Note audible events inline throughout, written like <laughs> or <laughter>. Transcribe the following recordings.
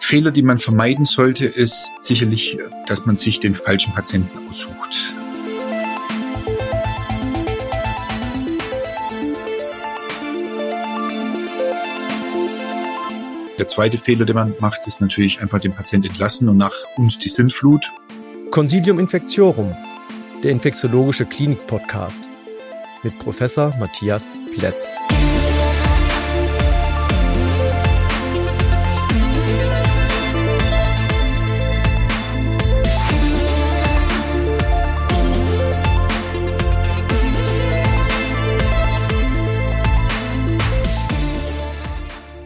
Fehler, die man vermeiden sollte, ist sicherlich, dass man sich den falschen Patienten aussucht. Der zweite Fehler, den man macht, ist natürlich einfach den Patienten entlassen und nach uns die Sinnflut. Consilium Infectiorum, der infektiologische Klinik-Podcast mit Professor Matthias Plätz.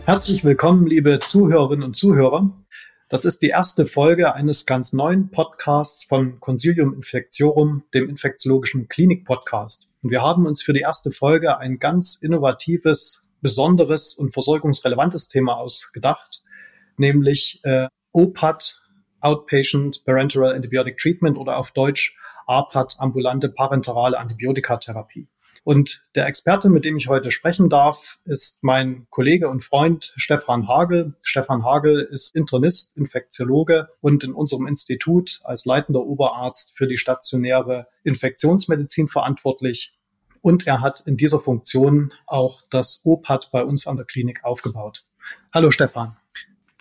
Herzlich willkommen, liebe Zuhörerinnen und Zuhörer. Das ist die erste Folge eines ganz neuen Podcasts von Consilium Infectiorum, dem infektiologischen Klinik-Podcast. Und wir haben uns für die erste Folge ein ganz innovatives, besonderes und versorgungsrelevantes Thema ausgedacht, nämlich äh, OPAT, Outpatient Parenteral Antibiotic Treatment oder auf Deutsch APAT, ambulante parenterale Antibiotikatherapie. Und der Experte, mit dem ich heute sprechen darf, ist mein Kollege und Freund Stefan Hagel. Stefan Hagel ist Internist, Infektiologe und in unserem Institut als leitender Oberarzt für die stationäre Infektionsmedizin verantwortlich. Und er hat in dieser Funktion auch das OPAD bei uns an der Klinik aufgebaut. Hallo Stefan.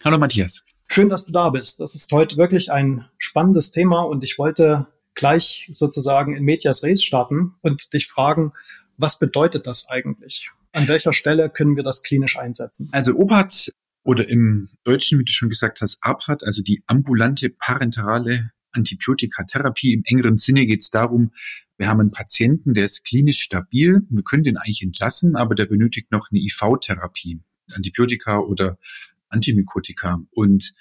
Hallo Matthias. Schön, dass du da bist. Das ist heute wirklich ein spannendes Thema und ich wollte gleich sozusagen in Medias Res starten und dich fragen, was bedeutet das eigentlich? An welcher Stelle können wir das klinisch einsetzen? Also OPAT oder im Deutschen, wie du schon gesagt hast, APAT, also die ambulante parenterale Antibiotikatherapie. Im engeren Sinne geht es darum, wir haben einen Patienten, der ist klinisch stabil. Wir können den eigentlich entlassen, aber der benötigt noch eine IV-Therapie, Antibiotika oder Antimykotika. Und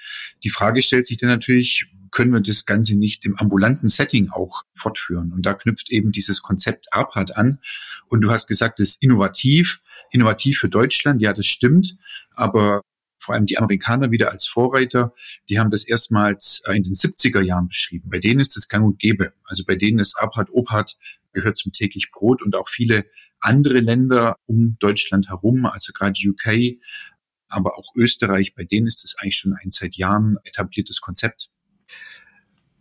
die Frage stellt sich dann natürlich, können wir das Ganze nicht im ambulanten Setting auch fortführen? Und da knüpft eben dieses Konzept APAT an. Und du hast gesagt, das ist innovativ, innovativ für Deutschland. Ja, das stimmt. Aber vor allem die Amerikaner wieder als Vorreiter, die haben das erstmals äh, in den 70er Jahren beschrieben. Bei denen ist das gang und gäbe. Also bei denen ist APAT, OPAT gehört zum täglich Brot und auch viele andere Länder um Deutschland herum, also gerade UK, aber auch Österreich, bei denen ist das eigentlich schon ein seit Jahren etabliertes Konzept.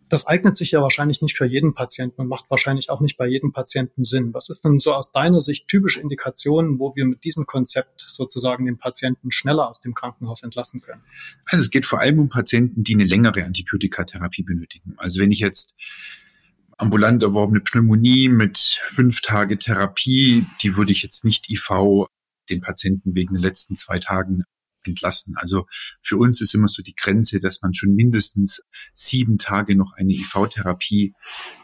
Das eignet sich ja wahrscheinlich nicht für jeden Patienten und macht wahrscheinlich auch nicht bei jedem Patienten Sinn. Was ist denn so aus deiner Sicht typische Indikationen, wo wir mit diesem Konzept sozusagen den Patienten schneller aus dem Krankenhaus entlassen können? Also es geht vor allem um Patienten, die eine längere Antibiotikatherapie benötigen. Also wenn ich jetzt ambulant erworbene Pneumonie mit fünf Tage Therapie, die würde ich jetzt nicht IV den Patienten wegen den letzten zwei Tagen entlassen. Also für uns ist immer so die Grenze, dass man schon mindestens sieben Tage noch eine IV-Therapie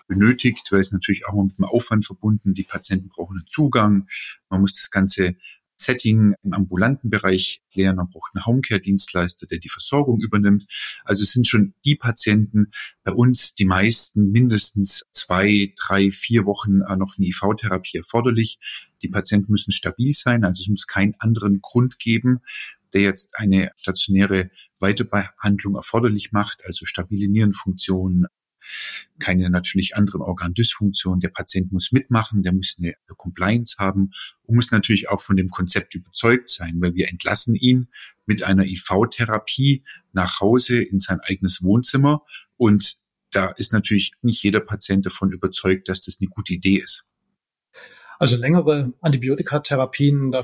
benötigt, weil es natürlich auch mit dem Aufwand verbunden. Die Patienten brauchen einen Zugang. Man muss das Ganze Setting im ambulanten Bereich klären. Man braucht einen Homecare-Dienstleister, der die Versorgung übernimmt. Also es sind schon die Patienten, bei uns die meisten mindestens zwei, drei, vier Wochen noch eine IV-Therapie erforderlich. Die Patienten müssen stabil sein, also es muss keinen anderen Grund geben, der jetzt eine stationäre Weiterbehandlung erforderlich macht, also stabile Nierenfunktion, keine natürlich anderen Organdysfunktionen. Der Patient muss mitmachen, der muss eine Compliance haben und muss natürlich auch von dem Konzept überzeugt sein, weil wir entlassen ihn mit einer IV-Therapie nach Hause in sein eigenes Wohnzimmer und da ist natürlich nicht jeder Patient davon überzeugt, dass das eine gute Idee ist. Also längere Antibiotikatherapien, da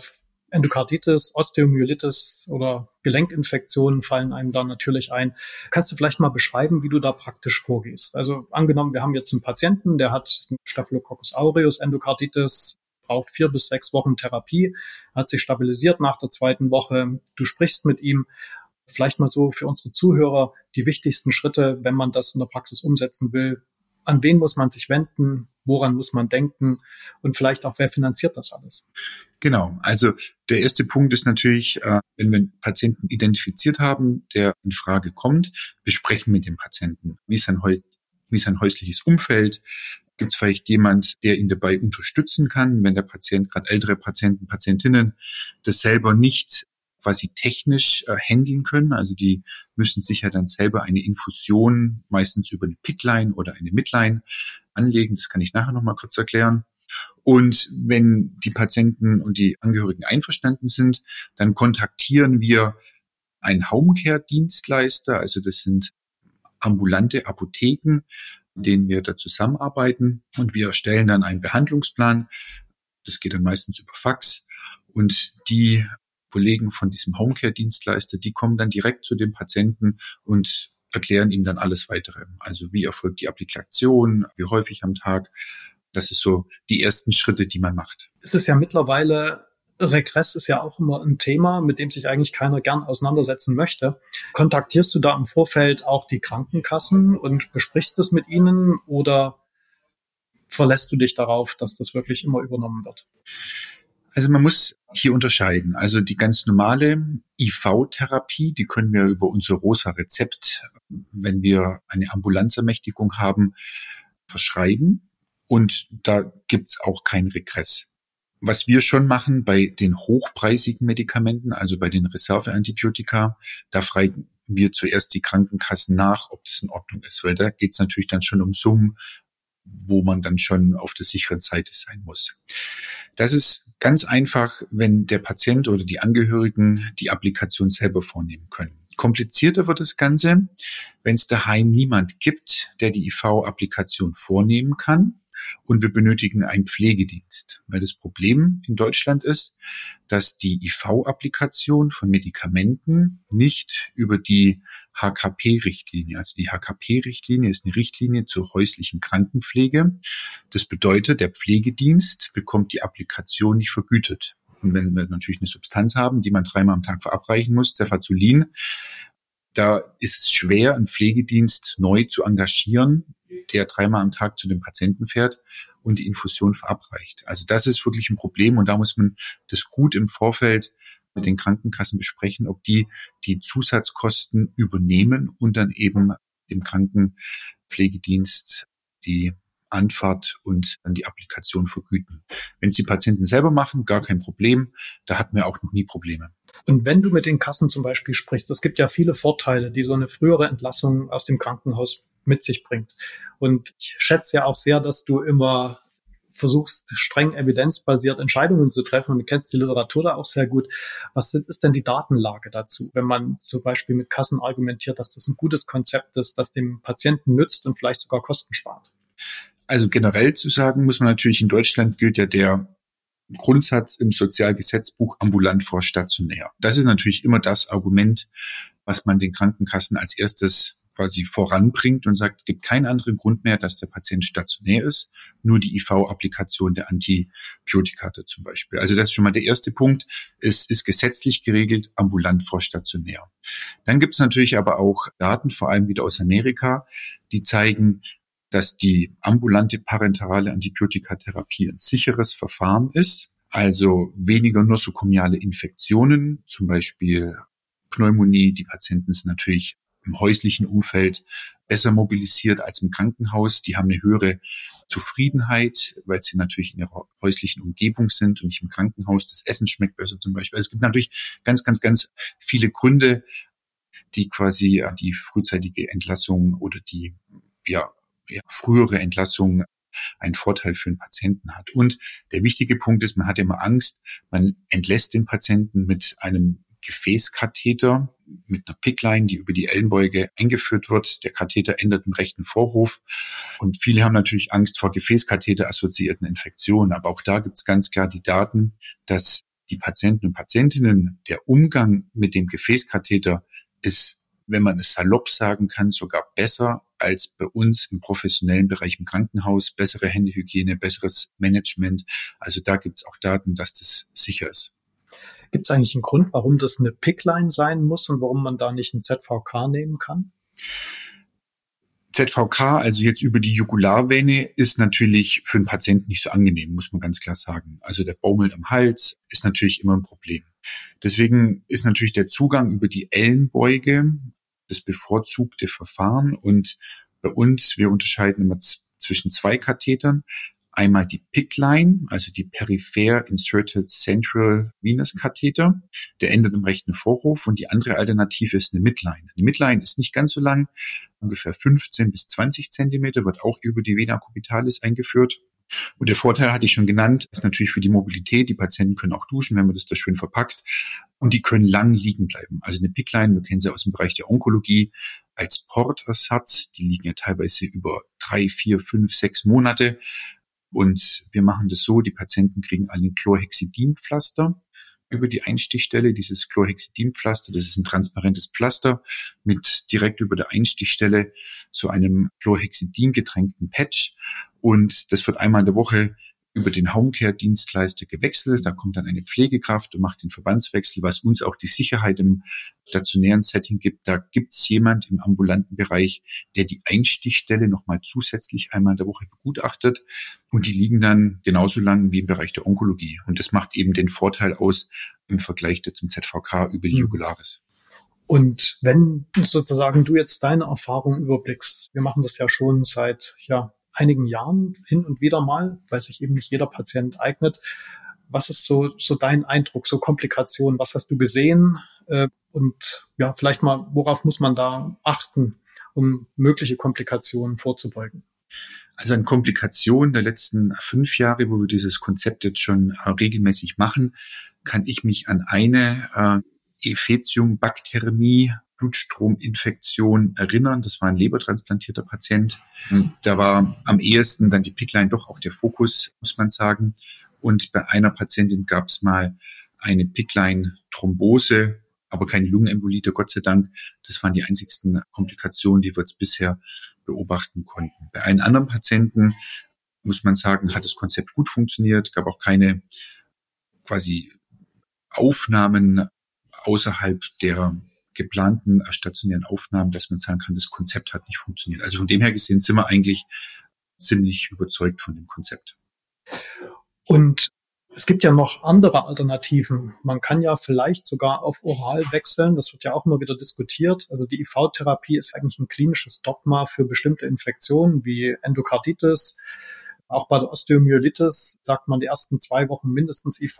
Endokarditis, Osteomyelitis oder Gelenkinfektionen fallen einem da natürlich ein. Kannst du vielleicht mal beschreiben, wie du da praktisch vorgehst? Also angenommen, wir haben jetzt einen Patienten, der hat Staphylococcus aureus Endokarditis, braucht vier bis sechs Wochen Therapie, hat sich stabilisiert nach der zweiten Woche. Du sprichst mit ihm. Vielleicht mal so für unsere Zuhörer die wichtigsten Schritte, wenn man das in der Praxis umsetzen will. An wen muss man sich wenden? woran muss man denken und vielleicht auch, wer finanziert das alles? Genau, also der erste Punkt ist natürlich, äh, wenn wir einen Patienten identifiziert haben, der in Frage kommt, wir sprechen mit dem Patienten. Wie ist sein, wie sein häusliches Umfeld? Gibt es vielleicht jemand, der ihn dabei unterstützen kann, wenn der Patient, gerade ältere Patienten, Patientinnen, das selber nicht quasi technisch äh, handeln können. Also die müssen sich ja dann selber eine Infusion, meistens über eine Pickline oder eine Midline, anlegen. Das kann ich nachher nochmal kurz erklären. Und wenn die Patienten und die Angehörigen einverstanden sind, dann kontaktieren wir einen Homecare-Dienstleister. Also das sind ambulante Apotheken, denen wir da zusammenarbeiten. Und wir erstellen dann einen Behandlungsplan. Das geht dann meistens über Fax. Und die Kollegen von diesem Homecare-Dienstleister, die kommen dann direkt zu dem Patienten und erklären ihm dann alles weitere. Also wie erfolgt die Applikation, wie häufig am Tag. Das ist so die ersten Schritte, die man macht. Es ist ja mittlerweile Regress ist ja auch immer ein Thema, mit dem sich eigentlich keiner gern auseinandersetzen möchte. Kontaktierst du da im Vorfeld auch die Krankenkassen und besprichst es mit ihnen oder verlässt du dich darauf, dass das wirklich immer übernommen wird? Also man muss hier unterscheiden. Also die ganz normale IV-Therapie, die können wir über unser rosa Rezept, wenn wir eine Ambulanzermächtigung haben, verschreiben. Und da gibt's auch keinen Regress. Was wir schon machen bei den hochpreisigen Medikamenten, also bei den Reserveantibiotika, da fragen wir zuerst die Krankenkassen nach, ob das in Ordnung ist, weil da geht's natürlich dann schon um Summen, wo man dann schon auf der sicheren Seite sein muss. Das ist ganz einfach, wenn der Patient oder die Angehörigen die Applikation selber vornehmen können. Komplizierter wird das Ganze, wenn es daheim niemand gibt, der die IV-Applikation vornehmen kann und wir benötigen einen Pflegedienst. Weil das Problem in Deutschland ist, dass die IV-Applikation von Medikamenten nicht über die HKP-Richtlinie, also die HKP-Richtlinie ist eine Richtlinie zur häuslichen Krankenpflege. Das bedeutet, der Pflegedienst bekommt die Applikation nicht vergütet. Und wenn wir natürlich eine Substanz haben, die man dreimal am Tag verabreichen muss, Cefazolin, da ist es schwer, einen Pflegedienst neu zu engagieren, der dreimal am Tag zu dem Patienten fährt und die Infusion verabreicht. Also das ist wirklich ein Problem und da muss man das gut im Vorfeld mit den Krankenkassen besprechen, ob die die Zusatzkosten übernehmen und dann eben dem Krankenpflegedienst die Anfahrt und dann die Applikation vergüten. Wenn es die Patienten selber machen, gar kein Problem. Da hatten wir auch noch nie Probleme. Und wenn du mit den Kassen zum Beispiel sprichst, es gibt ja viele Vorteile, die so eine frühere Entlassung aus dem Krankenhaus mit sich bringt. Und ich schätze ja auch sehr, dass du immer versuchst, streng evidenzbasiert Entscheidungen zu treffen und du kennst die Literatur da auch sehr gut. Was ist denn die Datenlage dazu, wenn man zum Beispiel mit Kassen argumentiert, dass das ein gutes Konzept ist, das dem Patienten nützt und vielleicht sogar Kosten spart? Also generell zu sagen, muss man natürlich in Deutschland gilt ja der Grundsatz im Sozialgesetzbuch ambulant vor stationär. Das ist natürlich immer das Argument, was man den Krankenkassen als erstes quasi voranbringt und sagt, es gibt keinen anderen Grund mehr, dass der Patient stationär ist, nur die IV-Applikation der Antibiotika zum Beispiel. Also das ist schon mal der erste Punkt. Es ist gesetzlich geregelt, ambulant vor stationär. Dann gibt es natürlich aber auch Daten, vor allem wieder aus Amerika, die zeigen, dass die ambulante parenterale Antibiotikatherapie ein sicheres Verfahren ist, also weniger nosokomiale Infektionen, zum Beispiel Pneumonie. Die Patienten sind natürlich im häuslichen Umfeld besser mobilisiert als im Krankenhaus. Die haben eine höhere Zufriedenheit, weil sie natürlich in ihrer häuslichen Umgebung sind und nicht im Krankenhaus. Das Essen schmeckt besser zum Beispiel. Also es gibt natürlich ganz, ganz, ganz viele Gründe, die quasi die frühzeitige Entlassung oder die ja, ja, frühere Entlassung einen Vorteil für den Patienten hat. Und der wichtige Punkt ist, man hat immer Angst, man entlässt den Patienten mit einem Gefäßkatheter mit einer Pickline, die über die Ellenbeuge eingeführt wird. Der Katheter endet im rechten Vorhof. Und viele haben natürlich Angst vor Gefäßkatheter-assoziierten Infektionen. Aber auch da gibt es ganz klar die Daten, dass die Patienten und Patientinnen, der Umgang mit dem Gefäßkatheter ist, wenn man es salopp sagen kann, sogar besser als bei uns im professionellen Bereich im Krankenhaus. Bessere Händehygiene, besseres Management. Also da gibt es auch Daten, dass das sicher ist. Gibt es eigentlich einen Grund, warum das eine Pickline sein muss und warum man da nicht ein ZVK nehmen kann? ZVK, also jetzt über die Jugularvene, ist natürlich für den Patienten nicht so angenehm, muss man ganz klar sagen. Also der baumelt am Hals ist natürlich immer ein Problem. Deswegen ist natürlich der Zugang über die Ellenbeuge das bevorzugte Verfahren und bei uns, wir unterscheiden immer zwischen zwei Kathetern. Einmal die PICC-Line, also die Peripher Inserted Central Venous Katheter. Der endet im rechten Vorhof und die andere Alternative ist eine Midline. Die Midline ist nicht ganz so lang, ungefähr 15 bis 20 Zentimeter, wird auch über die Vena cubitalis eingeführt. Und der Vorteil hatte ich schon genannt, ist natürlich für die Mobilität. Die Patienten können auch duschen, wenn man das da schön verpackt. Und die können lang liegen bleiben. Also eine Pickline, wir kennen sie aus dem Bereich der Onkologie, als Portersatz. Die liegen ja teilweise über drei, vier, fünf, sechs Monate. Und wir machen das so, die Patienten kriegen alle ein Chlorhexidinpflaster über die Einstichstelle. Dieses Chlorhexidinpflaster, das ist ein transparentes Pflaster mit direkt über der Einstichstelle so einem Chlorhexidin getränkten Patch. Und das wird einmal in der Woche über den Homecare-Dienstleister gewechselt. Da kommt dann eine Pflegekraft und macht den Verbandswechsel, was uns auch die Sicherheit im stationären Setting gibt. Da gibt es jemand im ambulanten Bereich, der die Einstichstelle nochmal zusätzlich einmal in der Woche begutachtet. Und die liegen dann genauso lang wie im Bereich der Onkologie. Und das macht eben den Vorteil aus im Vergleich zum ZVK über die hm. Jugularis. Und wenn sozusagen du jetzt deine Erfahrung überblickst, wir machen das ja schon seit ja, einigen Jahren hin und wieder mal, weil sich eben nicht jeder Patient eignet. Was ist so, so dein Eindruck, so Komplikationen? Was hast du gesehen? Äh, und ja, vielleicht mal, worauf muss man da achten, um mögliche Komplikationen vorzubeugen? Also an Komplikationen der letzten fünf Jahre, wo wir dieses Konzept jetzt schon äh, regelmäßig machen, kann ich mich an eine äh, Ephezium-Bakteremie Blutstrominfektion erinnern. Das war ein lebertransplantierter Patient. Da war am ehesten dann die Pickline doch auch der Fokus, muss man sagen. Und bei einer Patientin gab es mal eine Pickline-Thrombose, aber keine Lungenembolite, Gott sei Dank. Das waren die einzigsten Komplikationen, die wir jetzt bisher beobachten konnten. Bei allen anderen Patienten muss man sagen, hat das Konzept gut funktioniert, gab auch keine quasi Aufnahmen außerhalb der geplanten stationären Aufnahmen, dass man sagen kann, das Konzept hat nicht funktioniert. Also von dem her gesehen sind wir eigentlich ziemlich überzeugt von dem Konzept. Und es gibt ja noch andere Alternativen. Man kann ja vielleicht sogar auf Oral wechseln. Das wird ja auch immer wieder diskutiert. Also die IV-Therapie ist eigentlich ein klinisches Dogma für bestimmte Infektionen wie Endokarditis, auch bei der Osteomyelitis sagt man die ersten zwei Wochen mindestens IV,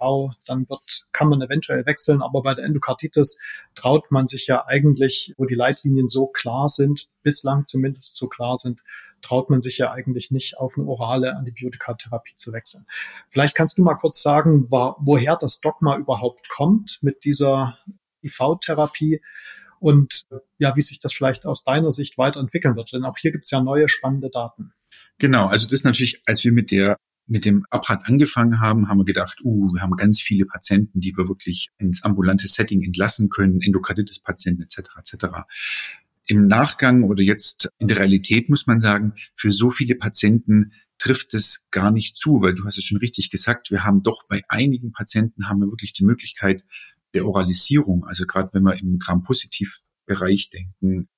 dann wird, kann man eventuell wechseln, aber bei der Endokarditis traut man sich ja eigentlich, wo die Leitlinien so klar sind, bislang zumindest so klar sind, traut man sich ja eigentlich nicht auf eine orale Antibiotikatherapie zu wechseln. Vielleicht kannst du mal kurz sagen, woher das Dogma überhaupt kommt mit dieser IV-Therapie und ja, wie sich das vielleicht aus deiner Sicht weiterentwickeln wird. Denn auch hier gibt es ja neue spannende Daten. Genau, also das natürlich, als wir mit der mit dem Abrat angefangen haben, haben wir gedacht, uh, wir haben ganz viele Patienten, die wir wirklich ins ambulante Setting entlassen können, Endokarditis-Patienten etc. etc. Im Nachgang oder jetzt in der Realität muss man sagen, für so viele Patienten trifft es gar nicht zu, weil du hast es schon richtig gesagt, wir haben doch bei einigen Patienten haben wir wirklich die Möglichkeit der Oralisierung, also gerade wenn wir im Gram-Positiv-Bereich denken,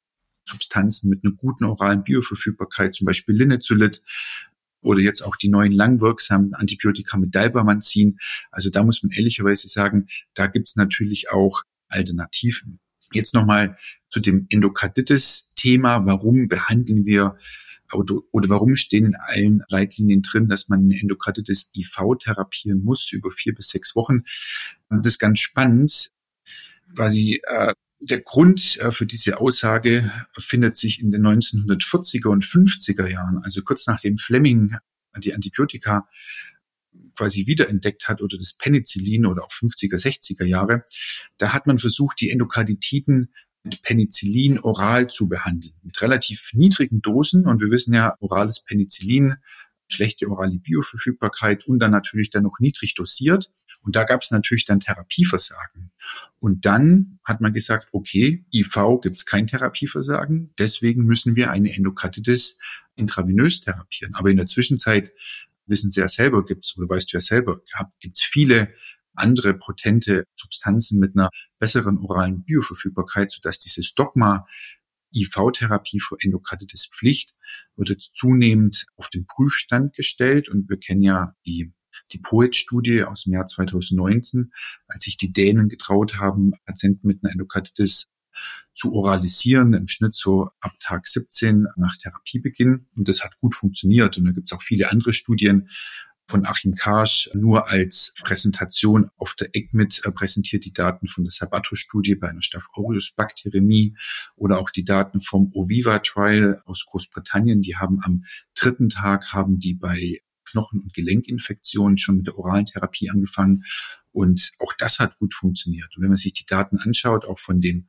Substanzen mit einer guten oralen Bioverfügbarkeit, zum Beispiel Linezolid oder jetzt auch die neuen langwirksamen Antibiotika mit Dalbamanzin. Also da muss man ehrlicherweise sagen, da gibt's natürlich auch Alternativen. Jetzt nochmal zu dem Endokarditis-Thema. Warum behandeln wir oder, oder warum stehen in allen Leitlinien drin, dass man eine Endokarditis IV therapieren muss über vier bis sechs Wochen? Das ist ganz spannend. Quasi äh, der Grund äh, für diese Aussage findet sich in den 1940er und 50er Jahren, also kurz nachdem Fleming die Antibiotika quasi wiederentdeckt hat oder das Penicillin oder auch 50er, 60er Jahre. Da hat man versucht, die Endokarditiden mit Penicillin oral zu behandeln, mit relativ niedrigen Dosen. Und wir wissen ja, orales Penicillin, schlechte orale Bioverfügbarkeit und dann natürlich dann noch niedrig dosiert. Und da gab es natürlich dann Therapieversagen. Und dann hat man gesagt, okay, IV gibt es kein Therapieversagen, deswegen müssen wir eine Endokarditis intravenös therapieren. Aber in der Zwischenzeit wissen Sie ja selber, gibt's oder weißt du ja selber, gibt es viele andere potente Substanzen mit einer besseren oralen Bioverfügbarkeit, sodass dieses Dogma IV-Therapie für Endokarditis Pflicht wird jetzt zunehmend auf den Prüfstand gestellt und wir kennen ja die die POET-Studie aus dem Jahr 2019, als sich die Dänen getraut haben, Patienten mit einer Endokarditis zu oralisieren, im Schnitt so ab Tag 17 nach Therapiebeginn. Und das hat gut funktioniert. Und da gibt es auch viele andere Studien, von Achim Karsch nur als Präsentation auf der ECMID äh, präsentiert die Daten von der Sabato-Studie bei einer Staph aureus-Bakteriämie oder auch die Daten vom Oviva-Trial aus Großbritannien. Die haben am dritten Tag haben die bei Knochen- und Gelenkinfektionen schon mit der oralen Therapie angefangen. Und auch das hat gut funktioniert. Und wenn man sich die Daten anschaut, auch von den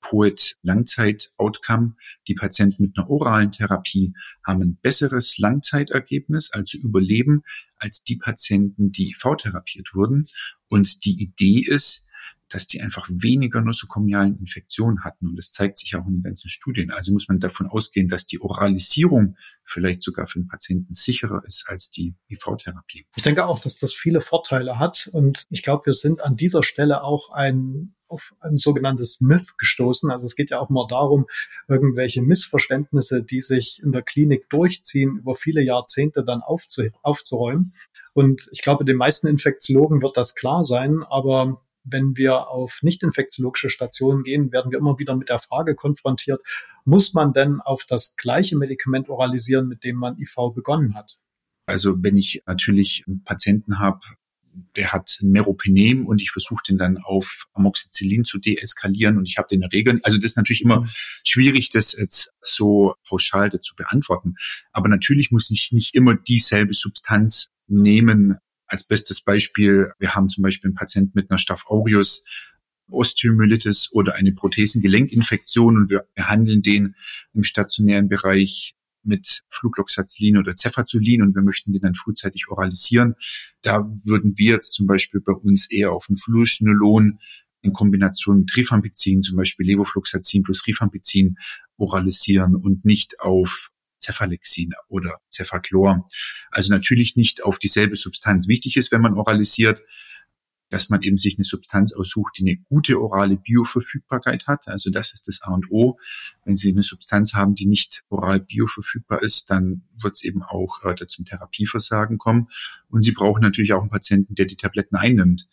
Poet Langzeit-Outcome. Die Patienten mit einer oralen Therapie haben ein besseres Langzeitergebnis, also Überleben, als die Patienten, die IV-therapiert wurden. Und die Idee ist, dass die einfach weniger nosokomialen Infektionen hatten. Und das zeigt sich auch in den ganzen Studien. Also muss man davon ausgehen, dass die Oralisierung vielleicht sogar für den Patienten sicherer ist als die IV-Therapie. Ich denke auch, dass das viele Vorteile hat. Und ich glaube, wir sind an dieser Stelle auch ein auf ein sogenanntes Myth gestoßen. Also es geht ja auch mal darum, irgendwelche Missverständnisse, die sich in der Klinik durchziehen, über viele Jahrzehnte dann aufzu aufzuräumen. Und ich glaube, den meisten Infektiologen wird das klar sein, aber wenn wir auf nicht infektiologische Stationen gehen, werden wir immer wieder mit der Frage konfrontiert, muss man denn auf das gleiche Medikament oralisieren, mit dem man IV begonnen hat? Also wenn ich natürlich einen Patienten habe, der hat Meropenem und ich versuche den dann auf Amoxicillin zu deeskalieren und ich habe den in der Regel, also das ist natürlich immer schwierig, das jetzt so pauschal zu beantworten. Aber natürlich muss ich nicht immer dieselbe Substanz nehmen, als bestes Beispiel, wir haben zum Beispiel einen Patienten mit einer Staph aureus, Osteomyelitis oder eine Prothesengelenkinfektion und wir behandeln den im stationären Bereich mit Flugloxacillin oder Cefazolin und wir möchten den dann frühzeitig oralisieren. Da würden wir jetzt zum Beispiel bei uns eher auf ein Fluorchinolon in Kombination mit Rifampicin, zum Beispiel Levofloxacin plus Rifampicin oralisieren und nicht auf Cephalexin oder Cefaclor. Also natürlich nicht auf dieselbe Substanz. Wichtig ist, wenn man oralisiert, dass man eben sich eine Substanz aussucht, die eine gute orale Bioverfügbarkeit hat. Also das ist das A und O. Wenn Sie eine Substanz haben, die nicht oral bioverfügbar ist, dann wird es eben auch äh, zum Therapieversagen kommen. Und Sie brauchen natürlich auch einen Patienten, der die Tabletten einnimmt.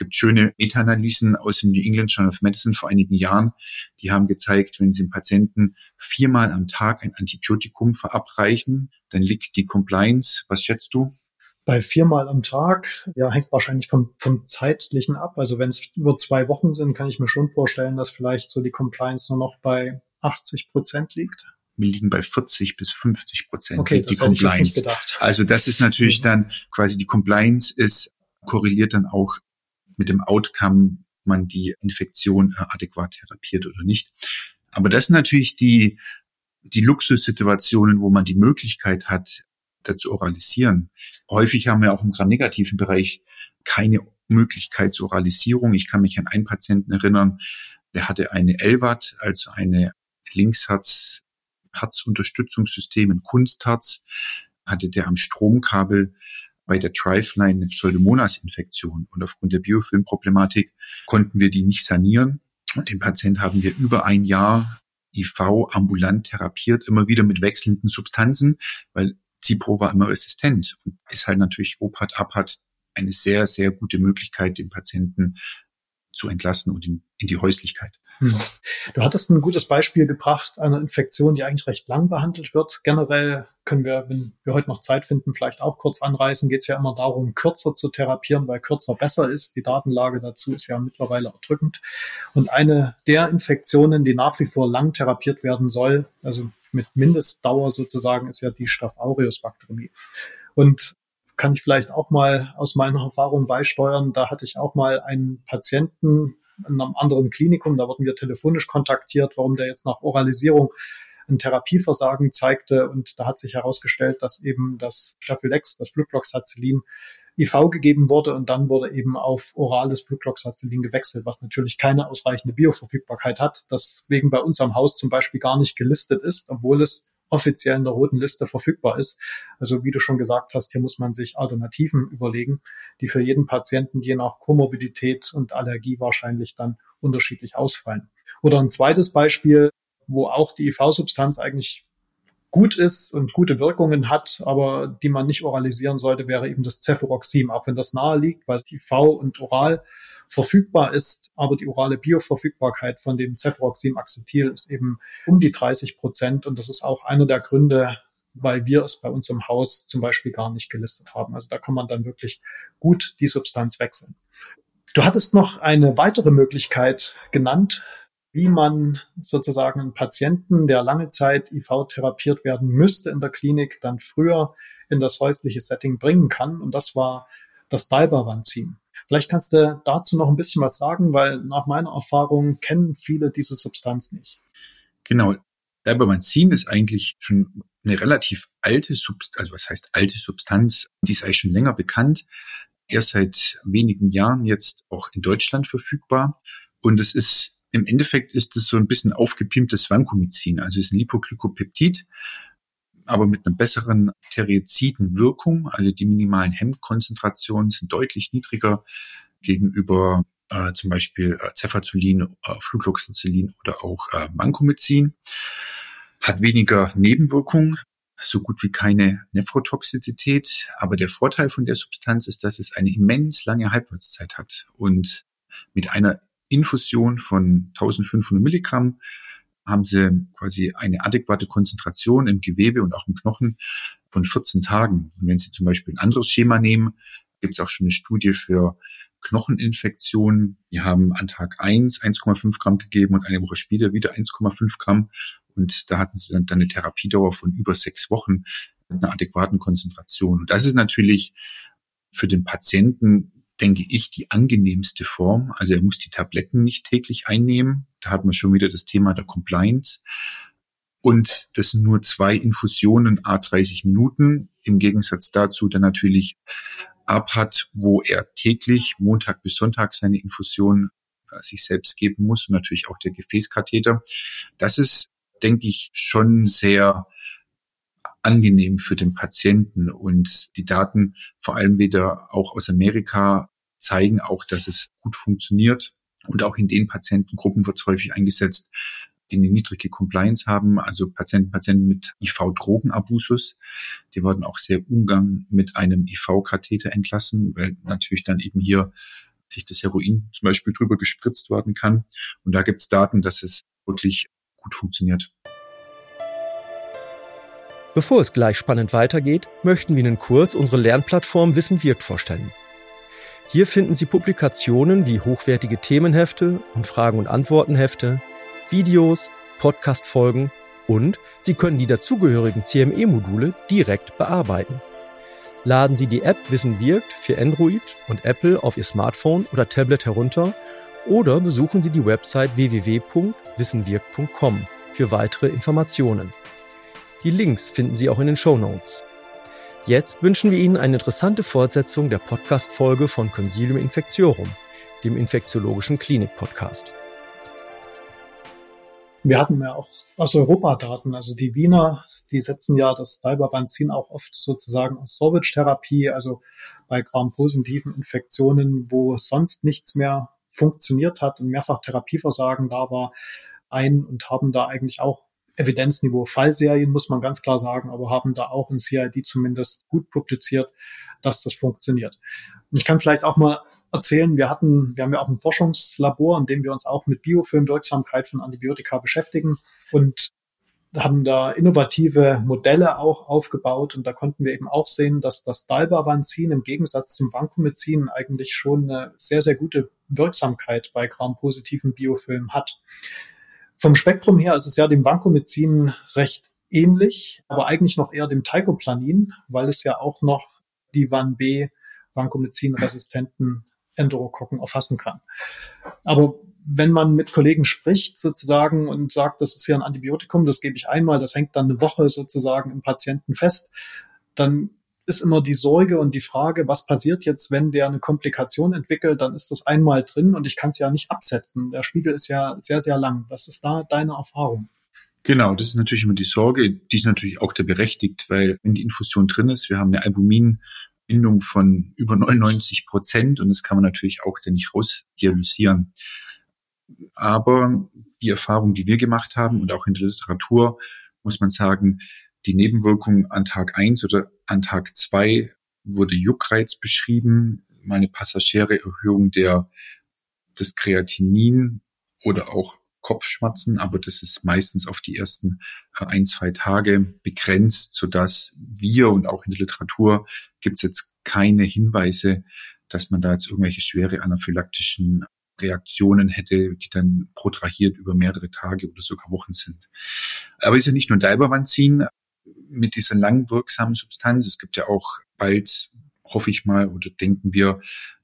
Es gibt schöne Meta-Analysen aus dem New England Journal of Medicine vor einigen Jahren. Die haben gezeigt, wenn Sie dem Patienten viermal am Tag ein Antibiotikum verabreichen, dann liegt die Compliance, was schätzt du? bei viermal am Tag, ja, hängt wahrscheinlich vom, vom zeitlichen ab. Also wenn es über zwei Wochen sind, kann ich mir schon vorstellen, dass vielleicht so die Compliance nur noch bei 80 Prozent liegt. Wir liegen bei 40 bis 50 Prozent. Okay, das die Compliance. ich jetzt nicht gedacht. Also das ist natürlich mhm. dann quasi die Compliance ist korreliert dann auch mit dem Outcome, man die Infektion äh, adäquat therapiert oder nicht. Aber das sind natürlich die, die Luxussituationen, wo man die Möglichkeit hat, zu oralisieren. Häufig haben wir auch im Gram-negativen Bereich keine Möglichkeit zur Oralisierung. Ich kann mich an einen Patienten erinnern, der hatte eine LWAT, also eine Linksherz Herzunterstützungssystem, ein Kunstherz, hatte der am Stromkabel bei der Driveline eine Pseudomonas-Infektion. Und aufgrund der Biofilmproblematik konnten wir die nicht sanieren. Und den Patienten haben wir über ein Jahr IV ambulant therapiert, immer wieder mit wechselnden Substanzen, weil Zipro war immer resistent und ist halt natürlich OPAT, APAT eine sehr, sehr gute Möglichkeit, den Patienten zu entlassen und in, in die Häuslichkeit. <laughs> Du hattest ein gutes Beispiel gebracht einer Infektion, die eigentlich recht lang behandelt wird. Generell können wir, wenn wir heute noch Zeit finden, vielleicht auch kurz anreißen. Geht es ja immer darum, kürzer zu therapieren, weil kürzer besser ist. Die Datenlage dazu ist ja mittlerweile erdrückend. Und eine der Infektionen, die nach wie vor lang therapiert werden soll, also mit Mindestdauer sozusagen, ist ja die Staph aureus Bakterie. Und kann ich vielleicht auch mal aus meiner Erfahrung beisteuern. Da hatte ich auch mal einen Patienten in einem anderen Klinikum, da wurden wir telefonisch kontaktiert, warum der jetzt nach Oralisierung ein Therapieversagen zeigte. Und da hat sich herausgestellt, dass eben das Staphylex, das Flucloxacillin, IV gegeben wurde und dann wurde eben auf orales Flucloxacillin gewechselt, was natürlich keine ausreichende Bioverfügbarkeit hat, deswegen bei uns am Haus zum Beispiel gar nicht gelistet ist, obwohl es offiziell in der roten Liste verfügbar ist. Also wie du schon gesagt hast, hier muss man sich Alternativen überlegen, die für jeden Patienten je nach Komorbidität und Allergie wahrscheinlich dann unterschiedlich ausfallen. Oder ein zweites Beispiel, wo auch die IV-Substanz eigentlich gut ist und gute Wirkungen hat, aber die man nicht oralisieren sollte, wäre eben das Cefuroxim, auch wenn das nahe liegt, weil IV und oral verfügbar ist, aber die orale Bioverfügbarkeit von dem Cefuroxim-Acetyl ist eben um die 30 Prozent und das ist auch einer der Gründe, weil wir es bei uns im Haus zum Beispiel gar nicht gelistet haben. Also da kann man dann wirklich gut die Substanz wechseln. Du hattest noch eine weitere Möglichkeit genannt, wie man sozusagen einen Patienten, der lange Zeit IV therapiert werden müsste in der Klinik, dann früher in das häusliche Setting bringen kann. Und das war das Dalbavanzin. Vielleicht kannst du dazu noch ein bisschen was sagen, weil nach meiner Erfahrung kennen viele diese Substanz nicht. Genau. Dalbavanzin ist eigentlich schon eine relativ alte Substanz, also was heißt alte Substanz, die ist eigentlich schon länger bekannt, erst seit wenigen Jahren jetzt auch in Deutschland verfügbar. Und es ist im Endeffekt ist es so ein bisschen aufgepimptes Vancomycin, also ist ein Lipoglycopeptid, aber mit einer besseren Teriziden-Wirkung. Also die minimalen Hemmkonzentrationen sind deutlich niedriger gegenüber äh, zum Beispiel äh, Cefazolin, äh, Flucloxacillin oder auch äh, Vancomycin. Hat weniger Nebenwirkungen, so gut wie keine Nephrotoxizität. Aber der Vorteil von der Substanz ist, dass es eine immens lange Halbwertszeit hat. Und mit einer Infusion von 1500 Milligramm haben sie quasi eine adäquate Konzentration im Gewebe und auch im Knochen von 14 Tagen. Und wenn Sie zum Beispiel ein anderes Schema nehmen, gibt es auch schon eine Studie für Knocheninfektionen. Die haben an Tag 1 1,5 Gramm gegeben und eine Woche später wieder 1,5 Gramm. Und da hatten sie dann eine Therapiedauer von über sechs Wochen mit einer adäquaten Konzentration. Und das ist natürlich für den Patienten denke ich, die angenehmste Form. Also er muss die Tabletten nicht täglich einnehmen. Da hat man schon wieder das Thema der Compliance. Und das sind nur zwei Infusionen, a 30 Minuten, im Gegensatz dazu der natürlich ab hat, wo er täglich Montag bis Sonntag seine Infusion äh, sich selbst geben muss und natürlich auch der Gefäßkatheter. Das ist, denke ich, schon sehr angenehm für den Patienten und die Daten vor allem wieder auch aus Amerika zeigen auch, dass es gut funktioniert. Und auch in den Patientengruppen wird es häufig eingesetzt, die eine niedrige Compliance haben, also Patienten, Patienten mit IV-Drogenabusus. Die werden auch sehr ungern mit einem IV-Katheter entlassen, weil natürlich dann eben hier sich das Heroin zum Beispiel drüber gespritzt werden kann. Und da gibt es Daten, dass es wirklich gut funktioniert. Bevor es gleich spannend weitergeht, möchten wir Ihnen kurz unsere Lernplattform Wissen wirkt vorstellen. Hier finden Sie Publikationen wie hochwertige Themenhefte und Fragen- und Antwortenhefte, Videos, Podcast-Folgen und Sie können die dazugehörigen CME-Module direkt bearbeiten. Laden Sie die App Wissen wirkt für Android und Apple auf Ihr Smartphone oder Tablet herunter oder besuchen Sie die Website www.wissenwirkt.com für weitere Informationen. Die Links finden Sie auch in den Show Notes. Jetzt wünschen wir Ihnen eine interessante Fortsetzung der Podcast-Folge von Consilium Infectiorum, dem infektiologischen Klinik-Podcast. Wir hatten ja auch aus Europa Daten, also die Wiener, die setzen ja das Dalbavancin auch oft sozusagen als Salvage-Therapie, also bei grampositiven Infektionen, wo sonst nichts mehr funktioniert hat und mehrfach Therapieversagen da war, ein und haben da eigentlich auch Evidenzniveau Fallserien, muss man ganz klar sagen, aber haben da auch in CID zumindest gut publiziert, dass das funktioniert. Ich kann vielleicht auch mal erzählen, wir hatten, wir haben ja auch ein Forschungslabor, in dem wir uns auch mit Biofilmwirksamkeit von Antibiotika beschäftigen und haben da innovative Modelle auch aufgebaut und da konnten wir eben auch sehen, dass das Dalbavancin im Gegensatz zum Vancomycin eigentlich schon eine sehr, sehr gute Wirksamkeit bei grampositiven Biofilmen hat. Vom Spektrum her ist es ja dem Vancomycin recht ähnlich, aber eigentlich noch eher dem Teicoplanin, weil es ja auch noch die Van B Vancomycin-resistenten Enterokokken erfassen kann. Aber wenn man mit Kollegen spricht sozusagen und sagt, das ist ja ein Antibiotikum, das gebe ich einmal, das hängt dann eine Woche sozusagen im Patienten fest, dann ist immer die Sorge und die Frage, was passiert jetzt, wenn der eine Komplikation entwickelt, dann ist das einmal drin und ich kann es ja nicht absetzen. Der Spiegel ist ja sehr, sehr lang. Was ist da deine Erfahrung? Genau, das ist natürlich immer die Sorge, die ist natürlich auch der berechtigt, weil wenn die Infusion drin ist, wir haben eine Albuminbindung von über 99 Prozent und das kann man natürlich auch dann nicht rausdialysieren. Aber die Erfahrung, die wir gemacht haben und auch in der Literatur, muss man sagen, die Nebenwirkung an Tag eins oder an Tag zwei wurde Juckreiz beschrieben, mal eine passagiere Erhöhung der das Kreatinin oder auch Kopfschmerzen, aber das ist meistens auf die ersten äh, ein, zwei Tage begrenzt, sodass wir und auch in der Literatur gibt es jetzt keine Hinweise, dass man da jetzt irgendwelche schwere anaphylaktischen Reaktionen hätte, die dann protrahiert über mehrere Tage oder sogar Wochen sind. Aber es ist ja nicht nur Dalbavanzin mit dieser langwirksamen Substanz. Es gibt ja auch bald, hoffe ich mal, oder denken wir,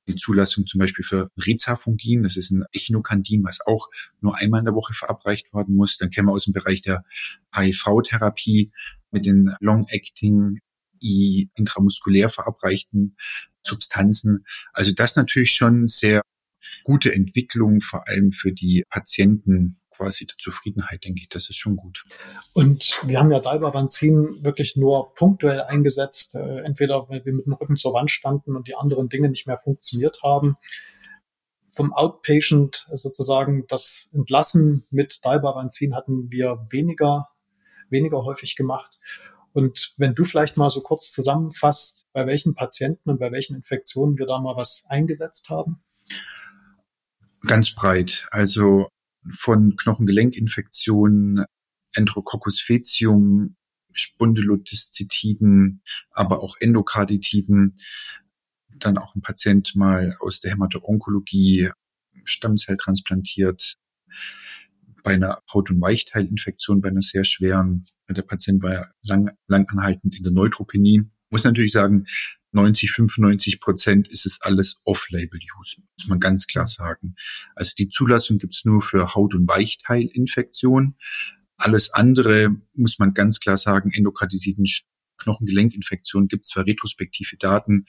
die Zulassung zum Beispiel für Rezafungin, das ist ein Echinokandin, was auch nur einmal in der Woche verabreicht werden muss. Dann kennen wir aus dem Bereich der HIV-Therapie mit den Long-Acting intramuskulär verabreichten Substanzen. Also das natürlich schon sehr gute Entwicklung, vor allem für die Patienten quasi der Zufriedenheit, denke ich, das ist schon gut. Und wir haben ja Dalbavanzin wirklich nur punktuell eingesetzt, äh, entweder weil wir mit dem Rücken zur Wand standen und die anderen Dinge nicht mehr funktioniert haben. Vom Outpatient sozusagen das Entlassen mit Dalbavanzin hatten wir weniger, weniger häufig gemacht. Und wenn du vielleicht mal so kurz zusammenfasst, bei welchen Patienten und bei welchen Infektionen wir da mal was eingesetzt haben? Ganz breit. Also von Knochengelenkinfektionen, Enterococcus faecium, Spondylodiscitiden, aber auch Endokarditiden. Dann auch ein Patient mal aus der Hämato-Onkologie Stammzell transplantiert. Bei einer Haut- und Weichteilinfektion, bei einer sehr schweren, der Patient war ja lang, lang anhaltend in der Neutropenie. Muss natürlich sagen, 90, 95 Prozent ist es alles Off-Label-Use, muss man ganz klar sagen. Also die Zulassung gibt's nur für Haut- und Weichteilinfektionen. Alles andere muss man ganz klar sagen, Endokarditiden, Knochengelenkinfektionen gibt es zwar retrospektive Daten,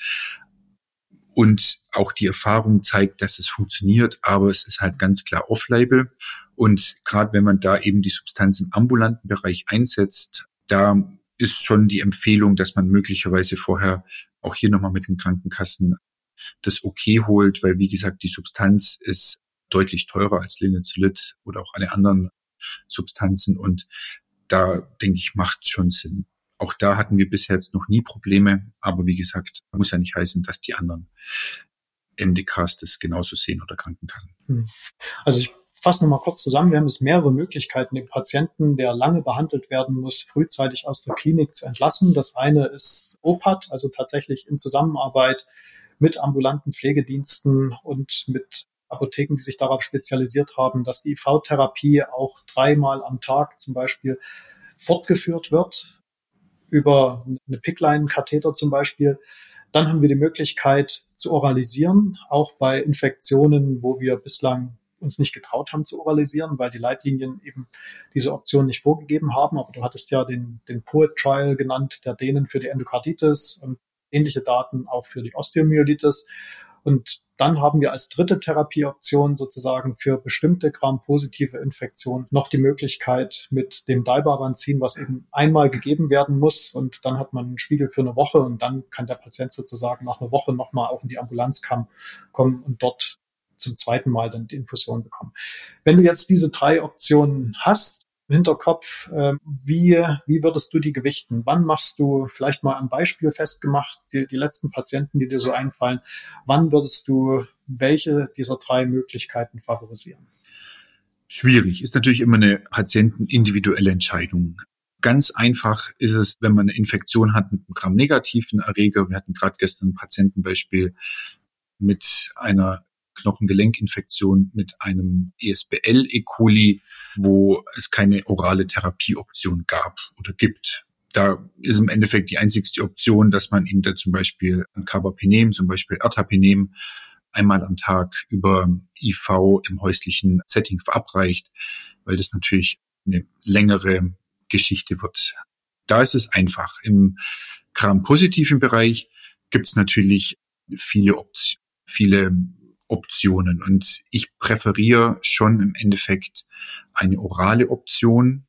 und auch die Erfahrung zeigt, dass es funktioniert, aber es ist halt ganz klar off-label. Und gerade wenn man da eben die Substanz im ambulanten Bereich einsetzt, da ist schon die Empfehlung, dass man möglicherweise vorher auch hier nochmal mit den Krankenkassen das okay holt, weil wie gesagt, die Substanz ist deutlich teurer als Linezolid oder auch alle anderen Substanzen und da denke ich, macht schon Sinn. Auch da hatten wir bisher jetzt noch nie Probleme, aber wie gesagt, muss ja nicht heißen, dass die anderen MDKs das genauso sehen oder Krankenkassen. Hm. Also ich fasse nochmal kurz zusammen. Wir haben es mehrere Möglichkeiten, den Patienten, der lange behandelt werden muss, frühzeitig aus der Klinik zu entlassen. Das eine ist OPAT, also tatsächlich in Zusammenarbeit mit ambulanten Pflegediensten und mit Apotheken, die sich darauf spezialisiert haben, dass die IV-Therapie auch dreimal am Tag zum Beispiel fortgeführt wird über eine Pickline-Katheter zum Beispiel. Dann haben wir die Möglichkeit zu oralisieren, auch bei Infektionen, wo wir bislang uns nicht getraut haben zu oralisieren, weil die Leitlinien eben diese Option nicht vorgegeben haben. Aber du hattest ja den, den Poet Trial genannt, der denen für die Endokarditis und ähnliche Daten auch für die Osteomyelitis. Und dann haben wir als dritte Therapieoption sozusagen für bestimmte Gram-positive Infektionen noch die Möglichkeit mit dem Dalbavanzin, was eben einmal gegeben werden muss und dann hat man einen Spiegel für eine Woche und dann kann der Patient sozusagen nach einer Woche nochmal auch in die Ambulanz kommen und dort zum zweiten Mal dann die Infusion bekommen. Wenn du jetzt diese drei Optionen hast, im Hinterkopf, äh, wie, wie würdest du die gewichten? Wann machst du vielleicht mal ein Beispiel festgemacht, die, die letzten Patienten, die dir so einfallen, wann würdest du welche dieser drei Möglichkeiten favorisieren? Schwierig, ist natürlich immer eine patientenindividuelle Entscheidung. Ganz einfach ist es, wenn man eine Infektion hat mit einem Gramm-negativen Erreger. Wir hatten gerade gestern ein Patientenbeispiel mit einer Knochengelenkinfektion mit einem ESBL-E. coli, wo es keine orale Therapieoption gab oder gibt. Da ist im Endeffekt die einzigste Option, dass man ihm da zum Beispiel ein Carbapenem, zum Beispiel Ertapenem, einmal am Tag über IV im häuslichen Setting verabreicht, weil das natürlich eine längere Geschichte wird. Da ist es einfach. Im Gram-positiven Bereich gibt es natürlich viele Optionen, viele Optionen. Und ich präferiere schon im Endeffekt eine orale Option,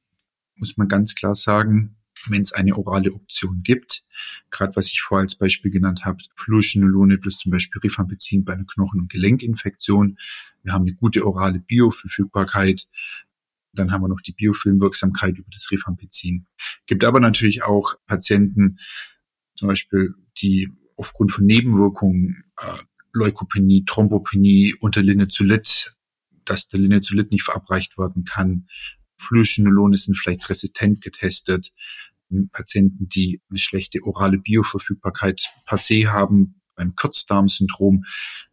muss man ganz klar sagen, wenn es eine orale Option gibt. Gerade was ich vorher als Beispiel genannt habe, Fluochinolone plus zum Beispiel Rifampicin bei einer Knochen- und Gelenkinfektion. Wir haben eine gute orale Bioverfügbarkeit. Dann haben wir noch die Biofilmwirksamkeit über das Rifampicin. Gibt aber natürlich auch Patienten, zum Beispiel, die aufgrund von Nebenwirkungen äh, Leukopenie, Thrombopenie unter Linezolid, dass der Linezolid nicht verabreicht werden kann. Fluochinolone sind vielleicht resistent getestet. Patienten, die eine schlechte orale Bioverfügbarkeit se haben, beim Kurzdarmsyndrom,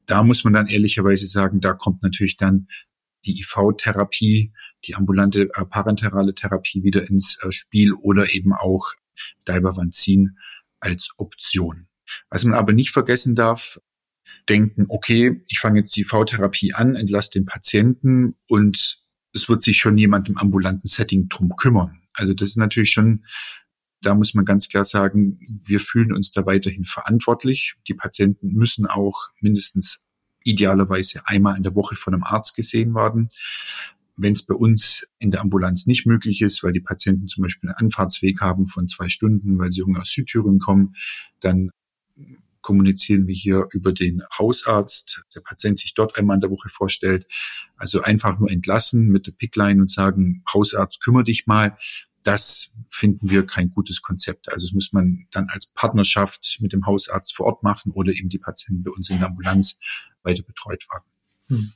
da muss man dann ehrlicherweise sagen, da kommt natürlich dann die IV-Therapie, die ambulante äh, parenterale Therapie wieder ins äh, Spiel oder eben auch Dibervanzin als Option. Was man aber nicht vergessen darf, denken, okay, ich fange jetzt die V-Therapie an, entlasse den Patienten und es wird sich schon jemand im ambulanten Setting drum kümmern. Also das ist natürlich schon, da muss man ganz klar sagen, wir fühlen uns da weiterhin verantwortlich. Die Patienten müssen auch mindestens idealerweise einmal in der Woche von einem Arzt gesehen werden. Wenn es bei uns in der Ambulanz nicht möglich ist, weil die Patienten zum Beispiel einen Anfahrtsweg haben von zwei Stunden, weil sie aus Südthüringen kommen, dann kommunizieren wir hier über den Hausarzt. Der Patient sich dort einmal in der Woche vorstellt. Also einfach nur entlassen mit der Pickline und sagen, Hausarzt, kümmere dich mal. Das finden wir kein gutes Konzept. Also das muss man dann als Partnerschaft mit dem Hausarzt vor Ort machen oder eben die Patienten bei uns in der Ambulanz weiter betreut werden. Hm.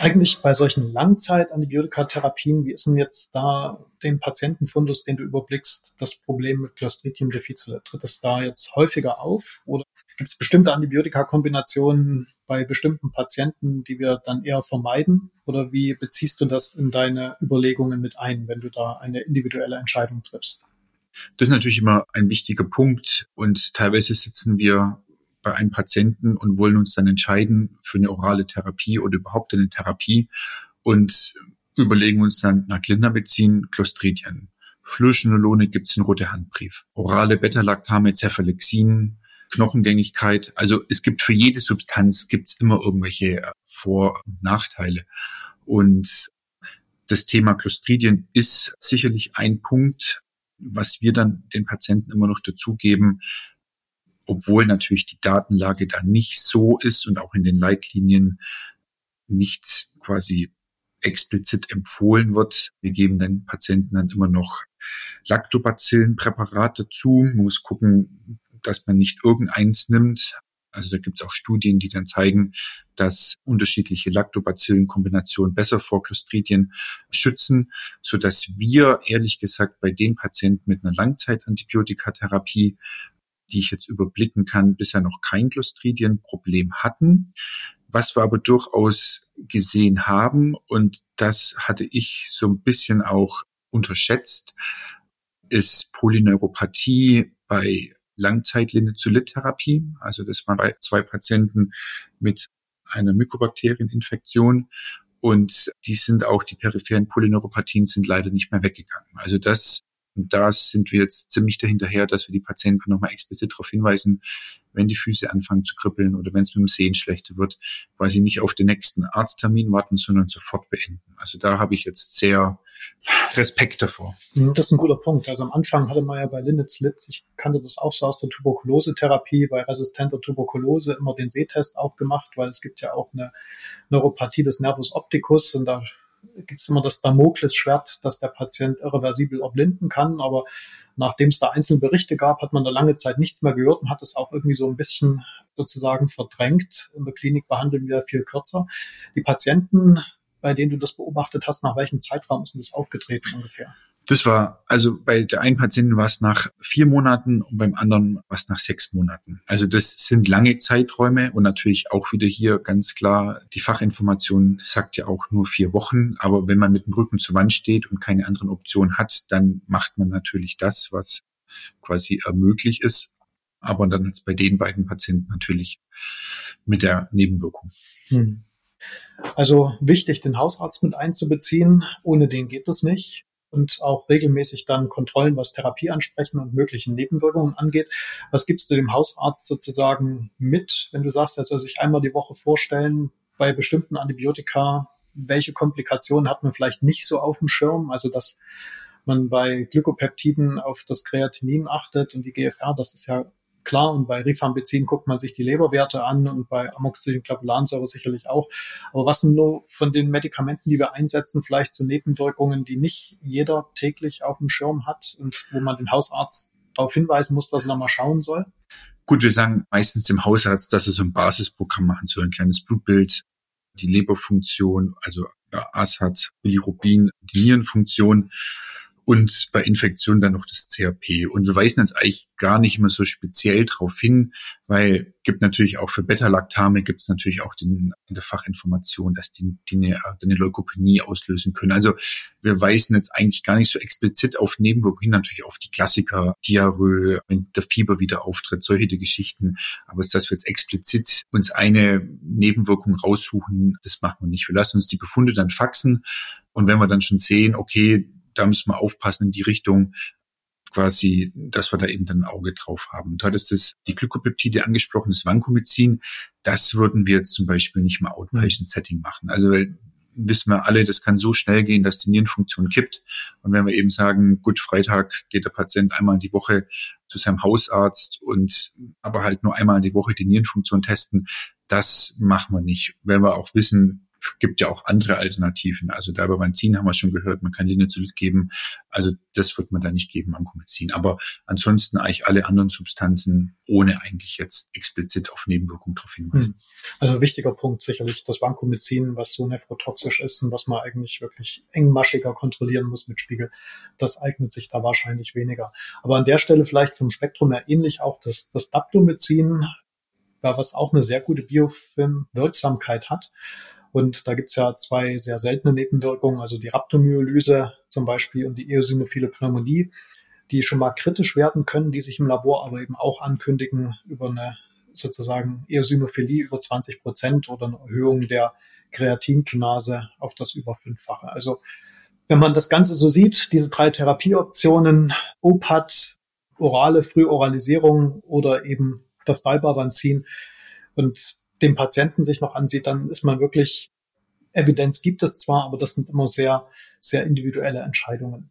Eigentlich bei solchen Langzeit-Antibiotikatherapien, wie ist denn jetzt da den Patientenfundus, den du überblickst, das Problem mit Clostridium difficile? Tritt es da jetzt häufiger auf oder gibt es bestimmte Antibiotika-Kombinationen bei bestimmten Patienten, die wir dann eher vermeiden? Oder wie beziehst du das in deine Überlegungen mit ein, wenn du da eine individuelle Entscheidung triffst? Das ist natürlich immer ein wichtiger Punkt und teilweise sitzen wir bei einem Patienten und wollen uns dann entscheiden für eine orale Therapie oder überhaupt eine Therapie und überlegen uns dann nach Clindamycin, Clostridien. Fluochinolone gibt's in rote Handbrief. Orale Beta-Lactame, Cephalexin, Knochengängigkeit. Also es gibt für jede Substanz gibt's immer irgendwelche äh, Vor- und Nachteile. Und das Thema Clostridien ist sicherlich ein Punkt, was wir dann den Patienten immer noch dazugeben, obwohl natürlich die Datenlage da nicht so ist und auch in den Leitlinien nicht quasi explizit empfohlen wird. Wir geben den Patienten dann immer noch Lactobacillenpräparat dazu. Man muss gucken, dass man nicht irgendeins nimmt. Also da gibt es auch Studien, die dann zeigen, dass unterschiedliche Lactobacillenkombinationen besser vor Clostridien schützen, so dass wir ehrlich gesagt bei den Patienten mit einer Langzeitantibiotikaterapie die ich jetzt überblicken kann, bisher noch kein Clostridienproblem hatten. Was wir aber durchaus gesehen haben, und das hatte ich so ein bisschen auch unterschätzt, ist Polyneuropathie bei Langzeitlinezolid-Therapie. Also das waren bei zwei Patienten mit einer Mykobakterieninfektion und die sind auch, die peripheren Polyneuropathien sind leider nicht mehr weggegangen. Also das und da sind wir jetzt ziemlich dahinterher, dass wir die Patienten nochmal explizit darauf hinweisen, wenn die Füße anfangen zu kribbeln oder wenn es mit dem Sehen schlechter wird, weil sie nicht auf den nächsten Arzttermin warten, sondern sofort beenden. Also da habe ich jetzt sehr Respekt davor. Mhm, das ist ein guter Punkt. Also am Anfang hatte man ja bei Lindetzlip, ich kannte das auch so aus der Tuberkulosetherapie, bei resistenter Tuberkulose immer den Sehtest auch gemacht, weil es gibt ja auch eine Neuropathie des Nervus opticus und da gibt es immer das Damoklesschwert, dass der Patient irreversibel erblinden kann. Aber nachdem es da einzelne Berichte gab, hat man da lange Zeit nichts mehr gehört und hat es auch irgendwie so ein bisschen sozusagen verdrängt. In der Klinik behandeln wir viel kürzer. Die Patienten, bei denen du das beobachtet hast, nach welchem Zeitraum ist denn das aufgetreten ungefähr? Das war, also bei der einen Patienten war es nach vier Monaten und beim anderen war es nach sechs Monaten. Also das sind lange Zeiträume und natürlich auch wieder hier ganz klar, die Fachinformation sagt ja auch nur vier Wochen. Aber wenn man mit dem Rücken zur Wand steht und keine anderen Optionen hat, dann macht man natürlich das, was quasi möglich ist. Aber dann jetzt bei den beiden Patienten natürlich mit der Nebenwirkung. Hm. Also wichtig, den Hausarzt mit einzubeziehen. Ohne den geht das nicht und auch regelmäßig dann Kontrollen, was Therapie ansprechen und möglichen Nebenwirkungen angeht. Was gibst du dem Hausarzt sozusagen mit, wenn du sagst, er soll sich einmal die Woche vorstellen, bei bestimmten Antibiotika, welche Komplikationen hat man vielleicht nicht so auf dem Schirm? Also, dass man bei Glykopeptiden auf das Kreatinin achtet und die GFR, das ist ja klar. Und bei Rifambezin guckt man sich die Leberwerte an und bei Amoxicillin-Clavulansäure sicherlich auch. Aber was sind nur von den Medikamenten, die wir einsetzen, vielleicht zu Nebenwirkungen, die nicht jeder täglich auf dem Schirm hat und wo man den Hausarzt darauf hinweisen muss, dass er da mal schauen soll? Gut, wir sagen meistens dem Hausarzt, dass er so ein Basisprogramm machen soll, ein kleines Blutbild, die Leberfunktion, also ASAT, Bilirubin, die Nierenfunktion und bei Infektionen dann noch das CRP. Und wir weisen jetzt eigentlich gar nicht immer so speziell darauf hin, weil gibt natürlich auch für Beta-Lactame gibt es natürlich auch den, in der Fachinformation, dass die, die eine, eine Leukopenie auslösen können. Also wir weisen jetzt eigentlich gar nicht so explizit auf Nebenwirkungen natürlich auf die Klassiker, Diarrhoe, wenn der Fieber wieder auftritt, solche Geschichten. Aber dass wir jetzt explizit uns eine Nebenwirkung raussuchen, das machen wir nicht. Wir lassen uns die Befunde dann faxen und wenn wir dann schon sehen, okay, da müssen wir aufpassen in die Richtung, quasi, dass wir da eben dann ein Auge drauf haben. Du hattest das, die Glykopeptide angesprochen, das Vancomycin, das würden wir jetzt zum Beispiel nicht mal Outpatient-Setting machen. Also weil, wissen wir alle, das kann so schnell gehen, dass die Nierenfunktion kippt. Und wenn wir eben sagen, gut, Freitag geht der Patient einmal die Woche zu seinem Hausarzt und aber halt nur einmal die Woche die Nierenfunktion testen, das machen wir nicht. Wenn wir auch wissen, gibt ja auch andere Alternativen. Also Dalbavancin haben wir schon gehört, man kann Linezolid geben. Also das wird man da nicht geben, Vancomycin. Aber ansonsten eigentlich alle anderen Substanzen, ohne eigentlich jetzt explizit auf Nebenwirkungen darauf hinweisen. Hm. Also wichtiger Punkt sicherlich das Vancomycin, was so nephrotoxisch ist und was man eigentlich wirklich engmaschiger kontrollieren muss mit Spiegel. Das eignet sich da wahrscheinlich weniger. Aber an der Stelle vielleicht vom Spektrum her ähnlich auch das, das Daptomycin, was auch eine sehr gute Biofilmwirksamkeit hat. Und da gibt's ja zwei sehr seltene Nebenwirkungen, also die Rhabdomyolyse zum Beispiel und die eosinophile Pneumonie, die schon mal kritisch werden können, die sich im Labor aber eben auch ankündigen über eine sozusagen Eosinophilie über 20 Prozent oder eine Erhöhung der Kreatinkinase auf das über fünffache. Also wenn man das Ganze so sieht, diese drei Therapieoptionen, OPAT, orale Frühoralisierung oder eben das Dalbavancin und dem Patienten sich noch ansieht, dann ist man wirklich, Evidenz gibt es zwar, aber das sind immer sehr, sehr individuelle Entscheidungen.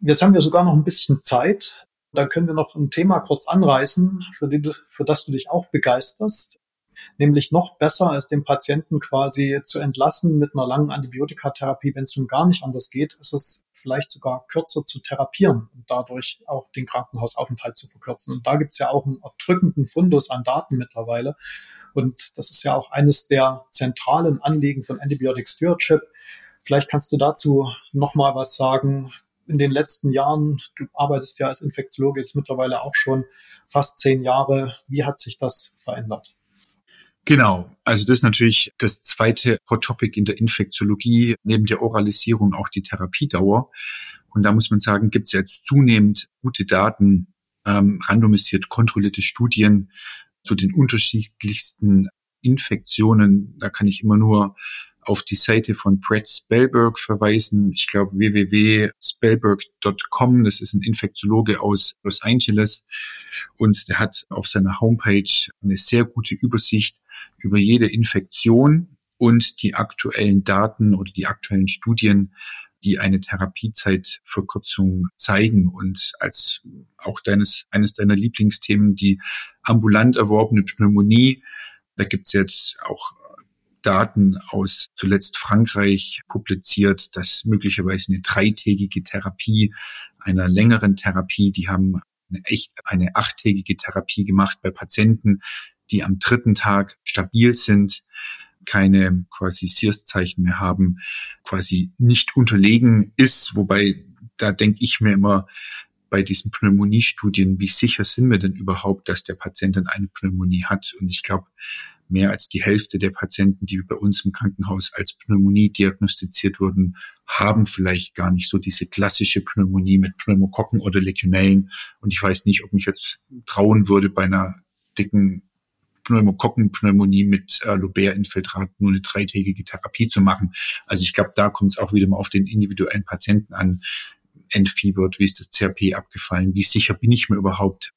Jetzt haben wir sogar noch ein bisschen Zeit. Da können wir noch ein Thema kurz anreißen, für, die, für das du dich auch begeisterst. Nämlich noch besser als den Patienten quasi zu entlassen mit einer langen Antibiotikatherapie, wenn es nun gar nicht anders geht, ist es vielleicht sogar kürzer zu therapieren und dadurch auch den Krankenhausaufenthalt zu verkürzen. Und da gibt's ja auch einen erdrückenden Fundus an Daten mittlerweile. Und das ist ja auch eines der zentralen Anliegen von Antibiotic Stewardship. Vielleicht kannst du dazu noch mal was sagen. In den letzten Jahren, du arbeitest ja als Infektiologe jetzt mittlerweile auch schon fast zehn Jahre. Wie hat sich das verändert? Genau, also das ist natürlich das zweite Hot Topic in der Infektiologie, neben der Oralisierung auch die Therapiedauer. Und da muss man sagen, gibt es jetzt zunehmend gute Daten, ähm, randomisiert kontrollierte Studien, zu den unterschiedlichsten Infektionen. Da kann ich immer nur auf die Seite von Brett Spellberg verweisen. Ich glaube www.spellberg.com. Das ist ein Infektiologe aus Los Angeles und der hat auf seiner Homepage eine sehr gute Übersicht über jede Infektion und die aktuellen Daten oder die aktuellen Studien die eine Therapiezeitverkürzung zeigen und als auch deines, eines deiner Lieblingsthemen die ambulant erworbene Pneumonie. Da gibt's jetzt auch Daten aus zuletzt Frankreich publiziert, dass möglicherweise eine dreitägige Therapie einer längeren Therapie, die haben eine echt eine achttägige Therapie gemacht bei Patienten, die am dritten Tag stabil sind keine quasi Sears-Zeichen mehr haben, quasi nicht unterlegen ist. Wobei, da denke ich mir immer, bei diesen Pneumoniestudien, wie sicher sind wir denn überhaupt, dass der Patient dann eine Pneumonie hat? Und ich glaube, mehr als die Hälfte der Patienten, die bei uns im Krankenhaus als Pneumonie diagnostiziert wurden, haben vielleicht gar nicht so diese klassische Pneumonie mit Pneumokokken oder Legionellen. Und ich weiß nicht, ob mich jetzt trauen würde, bei einer dicken Pneumokokkenpneumonie mit äh, Lobär-Infiltrat nur eine dreitägige Therapie zu machen. Also ich glaube, da kommt es auch wieder mal auf den individuellen Patienten an. Entfiebert, wie ist das CRP abgefallen, wie sicher bin ich mir überhaupt,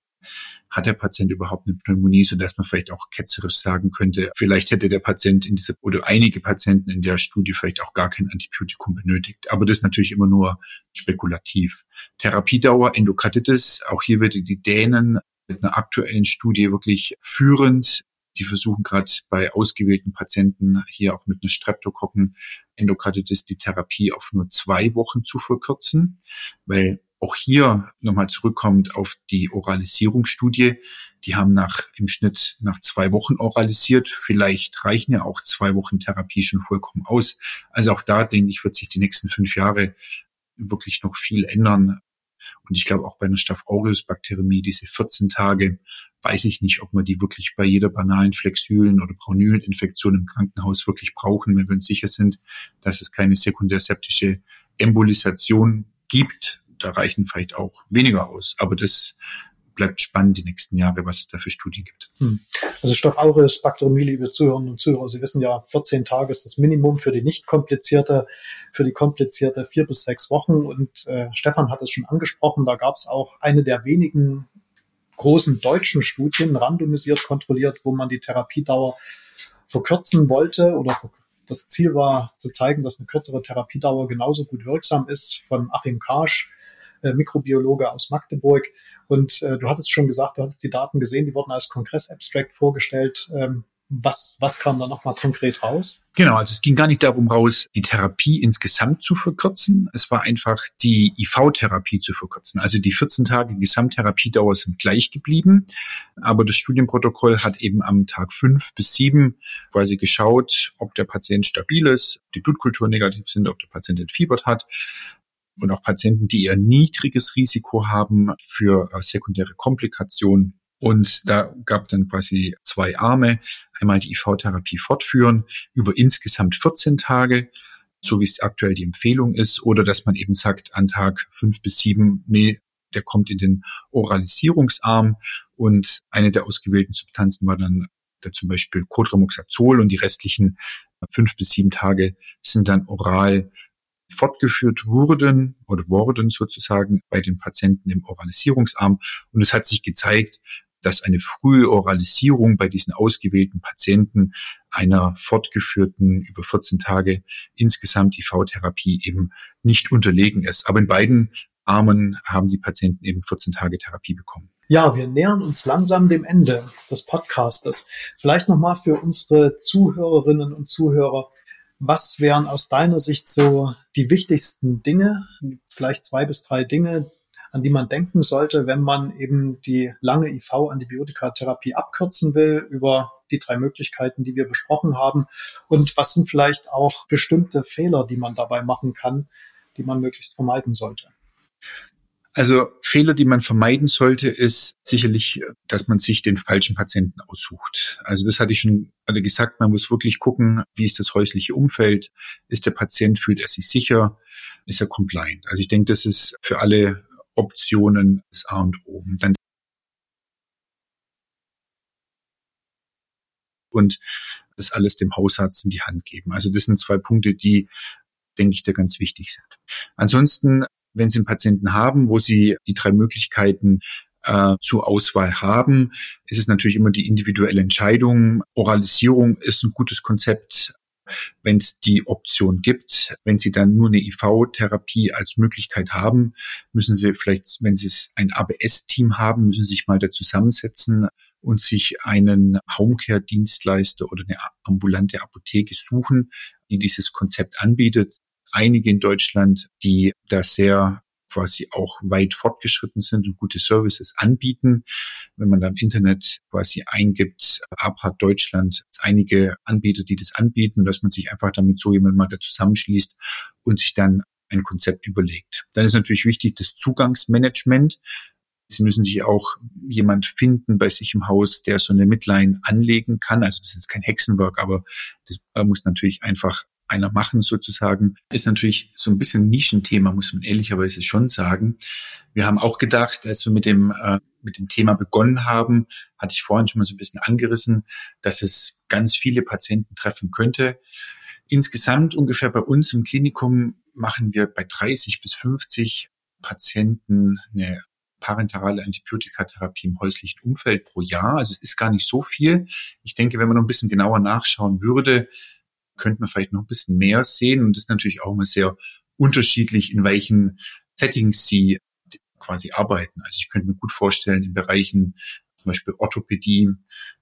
hat der Patient überhaupt eine Pneumonie, so dass man vielleicht auch ketzerisch sagen könnte, vielleicht hätte der Patient in dieser oder einige Patienten in der Studie vielleicht auch gar kein Antibiotikum benötigt. Aber das ist natürlich immer nur spekulativ. Therapiedauer, Endokarditis, auch hier würde die Dänen mit einer aktuellen Studie wirklich führend. Die versuchen gerade bei ausgewählten Patienten hier auch mit einer Streptokokken Endokarditis die Therapie auf nur zwei Wochen zu verkürzen, weil Auch hier nochmal zurückkommt auf die Oralisierungsstudie. Die haben nach, im Schnitt nach zwei Wochen oralisiert. Vielleicht reichen ja auch zwei Wochen Therapie schon vollkommen aus. Also auch da, denke ich, wird sich die nächsten fünf Jahre wirklich noch viel ändern. Und ich glaube auch bei einer Staph aureus Bakteriämie, diese 14 Tage, weiß ich nicht, ob wir die wirklich bei jeder banalen Flexülen- oder Braunüleninfektion im Krankenhaus wirklich brauchen, wenn wir uns sicher sind, dass es keine sekundärseptische Embolisation gibt. Da reichen vielleicht auch weniger aus. Aber das bleibt spannend die nächsten Jahre, was es da für Studien gibt. Hm. Also Staph aureus Bakteriämie, liebe Zuhörerinnen und Zuhörer, Sie wissen ja, 14 Tage ist das Minimum für die nicht komplizierte, für die komplizierte vier bis sechs Wochen. Und äh, Stefan hat es schon angesprochen, da gab es auch eine der wenigen großen deutschen Studien, randomisiert kontrolliert, wo man die Therapiedauer verkürzen wollte oder das Ziel war zu zeigen, dass eine kürzere Therapiedauer genauso gut wirksam ist von Achim Karsch Mikrobiologe aus Magdeburg. Und äh, du hattest schon gesagt, du hattest die Daten gesehen, die wurden als Kongress-Abstract vorgestellt. Ähm, was, was kam da nochmal konkret raus? Genau, also es ging gar nicht darum raus, die Therapie insgesamt zu verkürzen. Es war einfach die IV-Therapie zu verkürzen. Also die 14 Tage Gesamttherapiedauer sind gleich geblieben. Aber das Studienprotokoll hat eben am Tag fünf bis sieben quasi geschaut, ob der Patient stabil ist, die Blutkultur negativ sind, ob der Patient entfiebert hat und auch Patienten, die eher niedriges Risiko haben für äh, sekundäre Komplikationen. Und da gab dann quasi zwei Arme. Einmal die IV-Therapie fortführen über insgesamt 14 Tage, so wie es aktuell die Empfehlung ist, oder dass man eben sagt, an Tag fünf bis sieben, nee, der kommt in den Oralisierungsarm und eine der ausgewählten Substanzen war dann da zum Beispiel Cotrimoxazol und die restlichen fünf bis sieben Tage sind dann oral fortgeführt wurden oder wurden sozusagen bei den Patienten im Oralisierungsarm. Und es hat sich gezeigt, dass eine frühe Oralisierung bei diesen ausgewählten Patienten einer fortgeführten über 14 Tage insgesamt IV-Therapie eben nicht unterlegen ist. Aber in beiden Armen haben die Patienten eben 14 Tage Therapie bekommen. Ja, wir nähern uns langsam dem Ende des Podcastes. Vielleicht nochmal für unsere Zuhörerinnen und Zuhörer. Was wären aus deiner Sicht so die wichtigsten Dinge, vielleicht zwei bis drei Dinge, an die man denken sollte, wenn man eben die lange IV-Antibiotikatherapie abkürzen will über die drei Möglichkeiten, die wir besprochen haben? Und was sind vielleicht auch bestimmte Fehler, die man dabei machen kann, die man möglichst vermeiden sollte? Also Fehler, die man vermeiden sollte, ist sicherlich, dass man sich den falschen Patienten aussucht. Also das hatte ich schon alle gesagt, man muss wirklich gucken, wie ist das häusliche Umfeld, ist der Patient, fühlt er sich sicher, ist er compliant. Also ich denke, das ist für alle Optionen das A und O. Dann und das alles dem Hausarzt in die Hand geben. Also das sind zwei Punkte, die, denke ich, da ganz wichtig sind. Ansonsten wenn Sie einen Patienten haben, wo Sie die drei Möglichkeiten äh, zur Auswahl haben, ist es natürlich immer die individuelle Entscheidung. Oralisierung ist ein gutes Konzept, wenn es die Option gibt. Wenn Sie dann nur eine IV-Therapie als Möglichkeit haben, müssen Sie vielleicht, wenn Sie ein ABS-Team haben, müssen Sie sich mal da zusammensetzen und sich einen Homecare-Dienstleister oder eine ambulante Apotheke suchen, die dieses Konzept anbietet einige in Deutschland, die da sehr quasi auch weit fortgeschritten sind und gute Services anbieten. Wenn man da im Internet quasi eingibt, APA Deutschland, einige Anbieter, die das anbieten, dass man sich einfach damit so jemand mal da zusammenschließt und sich dann ein Konzept überlegt. Dann ist natürlich wichtig das Zugangsmanagement. Sie müssen sich auch jemand finden bei sich im Haus, der so eine Midline anlegen kann. Also das ist jetzt kein Hexenwerk, aber das muss natürlich einfach einer machen sozusagen, ist natürlich so ein bisschen ein Nischenthema, muss man ehrlicherweise schon sagen. Wir haben auch gedacht, als wir mit dem, äh, mit dem Thema begonnen haben, hatte ich vorhin schon mal so ein bisschen angerissen, dass es ganz viele Patienten treffen könnte. Insgesamt ungefähr bei uns im Klinikum machen wir bei 30 bis 50 Patienten eine parenterale Antibiotikatherapie im häuslichen Umfeld pro Jahr. Also es ist gar nicht so viel. Ich denke, wenn man noch ein bisschen genauer nachschauen würde, könnte man vielleicht noch ein bisschen mehr sehen. Und das ist natürlich auch immer sehr unterschiedlich, in welchen Settings sie quasi arbeiten. Also ich könnte mir gut vorstellen, in Bereichen zum Beispiel Orthopädie,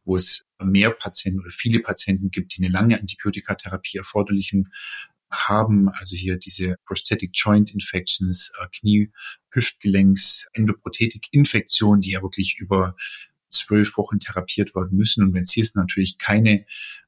wo es mehr Patienten oder viele Patienten gibt, die eine lange Antibiotikatherapie erforderlichen haben, also hier diese Prosthetic Joint Infections, äh, Knie, Hüftgelenks, Endoprothetik-Infektionen, die ja wirklich über zwölf Wochen therapiert werden müssen. Und wenn es hier natürlich keine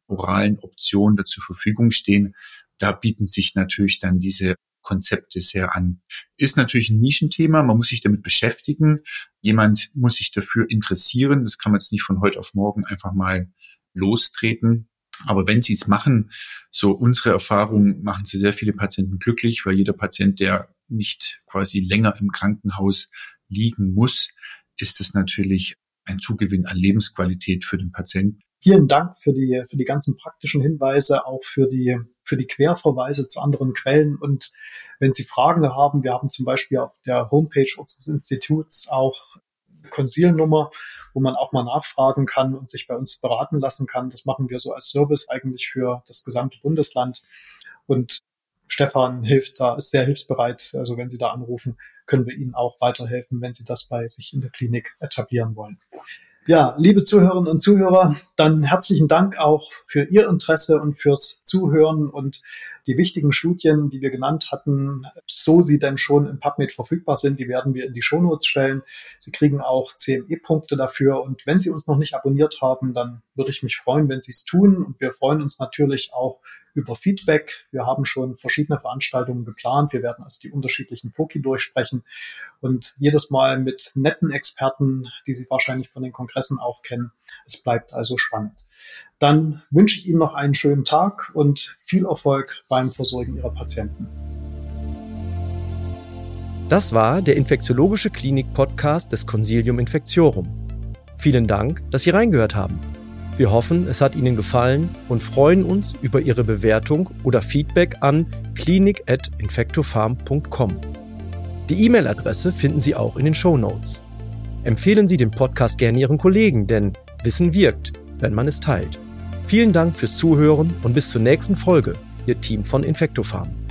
oralen Optionen da zur Verfügung stehen, da bieten sich natürlich dann diese Konzepte sehr an. Ist natürlich ein Nischenthema, man muss sich damit beschäftigen. Jemand muss sich dafür interessieren. Das kann man jetzt nicht von heute auf morgen einfach mal lostreten. Aber wenn Sie es machen, so unsere Erfahrung, machen Sie sehr viele Patienten glücklich, weil jeder Patient, der nicht quasi länger im Krankenhaus liegen muss, ist es natürlich ein Zugewinn an Lebensqualität für den Patienten. Vielen Dank für die, für die ganzen praktischen Hinweise, auch für die, für die Querverweise zu anderen Quellen. Und wenn Sie Fragen haben, wir haben zum Beispiel auf der Homepage unseres Instituts auch Konsilnummer, wo man auch mal nachfragen kann und sich bei uns beraten lassen kann. Das machen wir so als Service eigentlich für das gesamte Bundesland. Und Stefan hilft da, ist sehr hilfsbereit. Also wenn Sie da anrufen, können wir Ihnen auch weiterhelfen, wenn Sie das bei sich in der Klinik etablieren wollen. Ja, liebe Zuhörerinnen und Zuhörer, dann herzlichen Dank auch für Ihr Interesse und fürs Zuhören und die wichtigen Studien, die wir genannt hatten, so sie denn schon im PubMed verfügbar sind, die werden wir in die Shownotes stellen. Sie kriegen auch CME-Punkte dafür. Und wenn Sie uns noch nicht abonniert haben, dann würde ich mich freuen, wenn Sie es tun. Und wir freuen uns natürlich auch über Feedback. Wir haben schon verschiedene Veranstaltungen geplant. Wir werden also die unterschiedlichen Foki durchsprechen und jedes Mal mit netten Experten, die Sie wahrscheinlich von den Kongressen auch kennen. Es bleibt also spannend. Dann wünsche ich Ihnen noch einen schönen Tag und viel Erfolg beim Versorgen Ihrer Patienten. Das war der Infektiologische Klinik-Podcast des Consilium Infectiorum. Vielen Dank, dass Sie reingehört haben. Wir hoffen, es hat Ihnen gefallen und freuen uns über Ihre Bewertung oder Feedback an klinik.infectofarm.com. Die E-Mail-Adresse finden Sie auch in den Show Notes. Empfehlen Sie den Podcast gerne Ihren Kollegen, denn Wissen wirkt, wenn man es teilt. Vielen Dank fürs Zuhören und bis zur nächsten Folge, Ihr Team von Infectofarm.